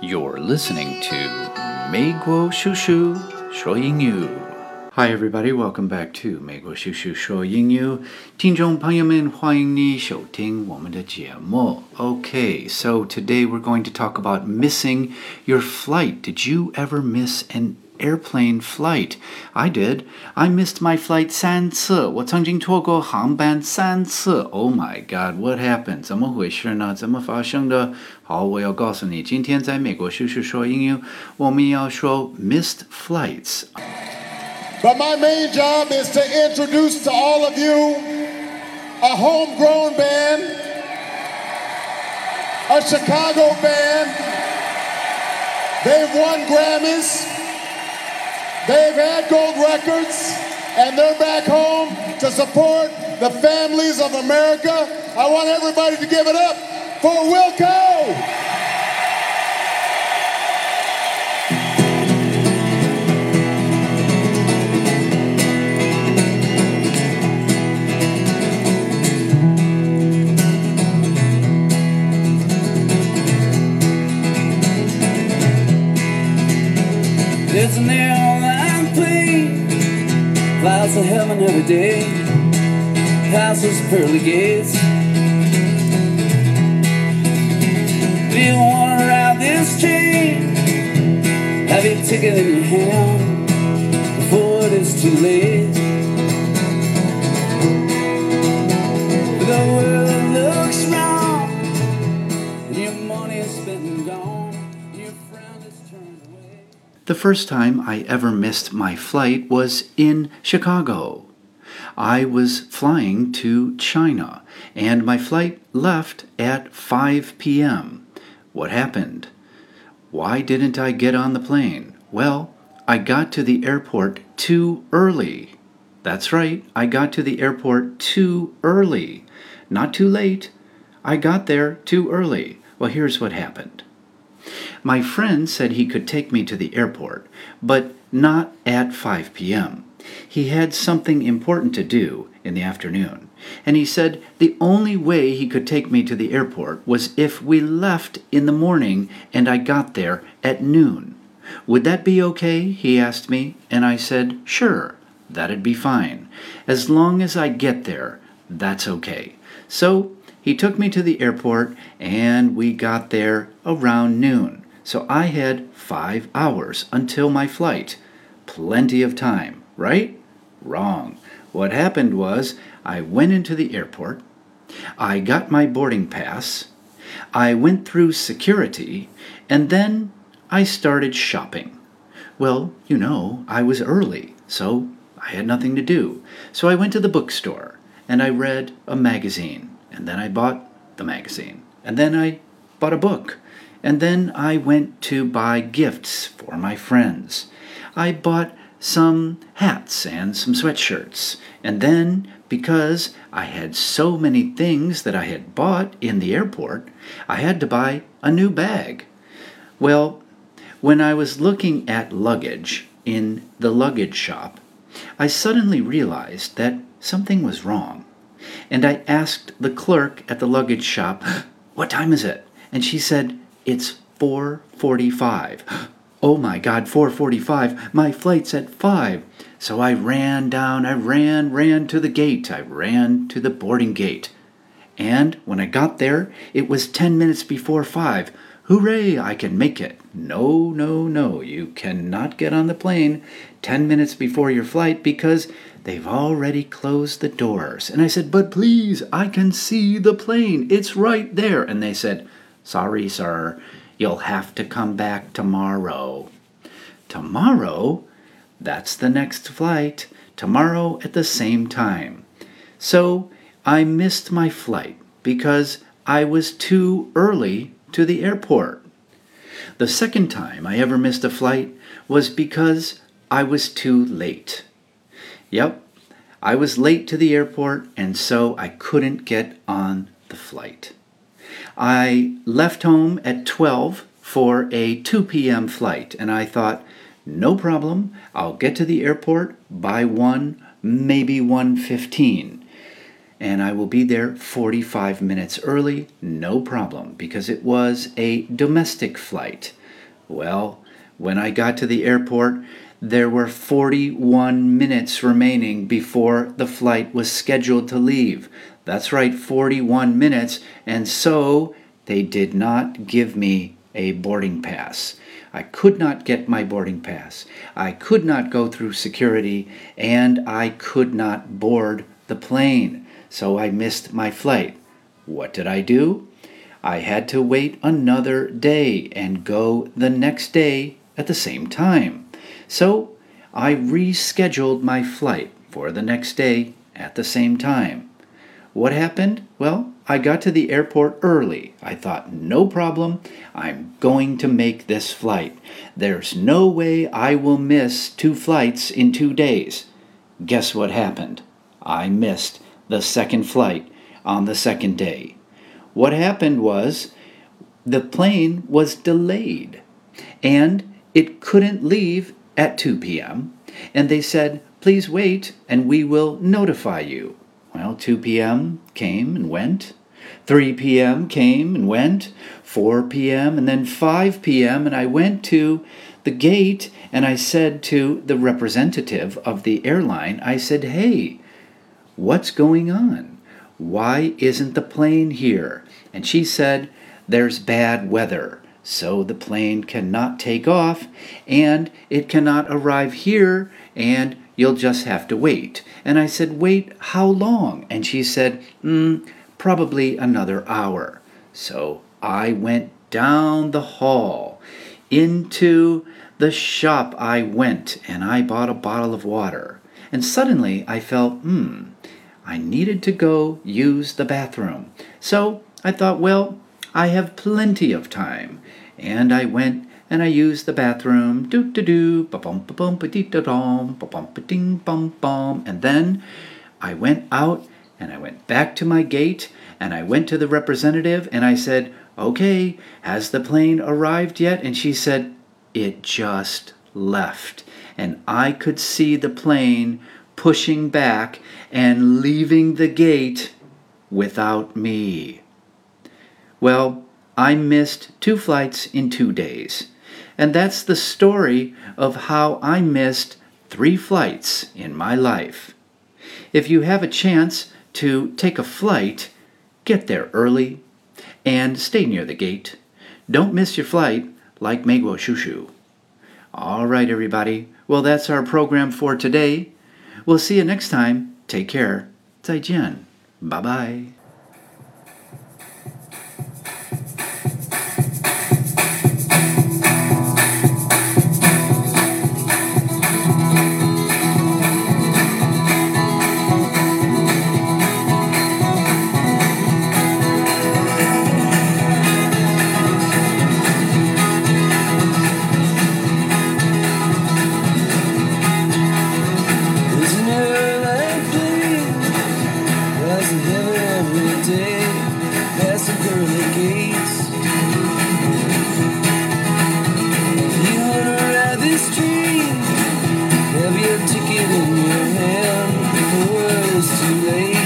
You're listening to Meiguo Shushu Shoyingyu. Hi everybody, welcome back to 美国叔叔说英语。听众朋友们，欢迎你收听我们的节目。Okay, so today we're going to talk about missing your flight. Did you ever miss an airplane flight. I did. I missed my flight 三次。我曾经错过航班三次。Oh my God! What happened? 怎么回事呢？怎么发生的？好，我要告诉你，今天在美国叔叔说英语，我们要说 missed flights。But my main job is to introduce to all of you a homegrown band, a Chicago band. They've won Grammys. They've had gold records, and they're back home to support the families of America. I want everybody to give it up for Wilco. Isn't there pearly gates. Do you wanna ride this? Have in your hand before it is too late. The first time I ever missed my flight was in Chicago. I was flying to China and my flight left at 5 p.m. What happened? Why didn't I get on the plane? Well, I got to the airport too early. That's right, I got to the airport too early. Not too late. I got there too early. Well, here's what happened. My friend said he could take me to the airport, but not at 5 p.m. He had something important to do in the afternoon, and he said the only way he could take me to the airport was if we left in the morning and I got there at noon. Would that be okay? he asked me, and I said, sure, that'd be fine. As long as I get there, that's okay. So he took me to the airport, and we got there around noon. So I had five hours until my flight. Plenty of time, right? Wrong. What happened was I went into the airport, I got my boarding pass, I went through security, and then I started shopping. Well, you know, I was early, so I had nothing to do. So I went to the bookstore and I read a magazine, and then I bought the magazine, and then I bought a book. And then I went to buy gifts for my friends. I bought some hats and some sweatshirts. And then, because I had so many things that I had bought in the airport, I had to buy a new bag. Well, when I was looking at luggage in the luggage shop, I suddenly realized that something was wrong. And I asked the clerk at the luggage shop, What time is it? And she said, it's 4:45. Oh my god, 4:45. My flight's at 5. So I ran down, I ran, ran to the gate. I ran to the boarding gate. And when I got there, it was 10 minutes before 5. Hooray, I can make it. No, no, no, you cannot get on the plane 10 minutes before your flight because they've already closed the doors. And I said, But please, I can see the plane. It's right there. And they said, Sorry, sir, you'll have to come back tomorrow. Tomorrow? That's the next flight. Tomorrow at the same time. So I missed my flight because I was too early to the airport. The second time I ever missed a flight was because I was too late. Yep, I was late to the airport and so I couldn't get on the flight. I left home at 12 for a 2 p.m. flight, and I thought, no problem, I'll get to the airport by 1, maybe 1.15. And I will be there 45 minutes early, no problem, because it was a domestic flight. Well, when I got to the airport, there were 41 minutes remaining before the flight was scheduled to leave. That's right, 41 minutes, and so they did not give me a boarding pass. I could not get my boarding pass. I could not go through security, and I could not board the plane. So I missed my flight. What did I do? I had to wait another day and go the next day at the same time. So I rescheduled my flight for the next day at the same time. What happened? Well, I got to the airport early. I thought, no problem, I'm going to make this flight. There's no way I will miss two flights in two days. Guess what happened? I missed the second flight on the second day. What happened was the plane was delayed and it couldn't leave at 2 p.m. And they said, please wait and we will notify you. Well, 2 p.m. came and went. 3 p.m. came and went. 4 p.m. and then 5 p.m. And I went to the gate and I said to the representative of the airline, I said, hey, what's going on? Why isn't the plane here? And she said, there's bad weather so the plane cannot take off and it cannot arrive here and you'll just have to wait. And I said, Wait, how long? And she said, mm, Probably another hour. So I went down the hall into the shop. I went and I bought a bottle of water. And suddenly I felt, hmm, I needed to go use the bathroom. So I thought, well, I have plenty of time. And I went and I used the bathroom. Do do do, ba bum ba bum ba dee da dum, ba bum ba ding bum bum. And then I went out and I went back to my gate and I went to the representative and I said, Okay, has the plane arrived yet? And she said, It just left. And I could see the plane pushing back and leaving the gate without me. Well, I missed two flights in two days. And that's the story of how I missed three flights in my life. If you have a chance to take a flight, get there early and stay near the gate. Don't miss your flight like Meiguo Shushu. All right, everybody. Well, that's our program for today. We'll see you next time. Take care. 再见. Bye bye. Free.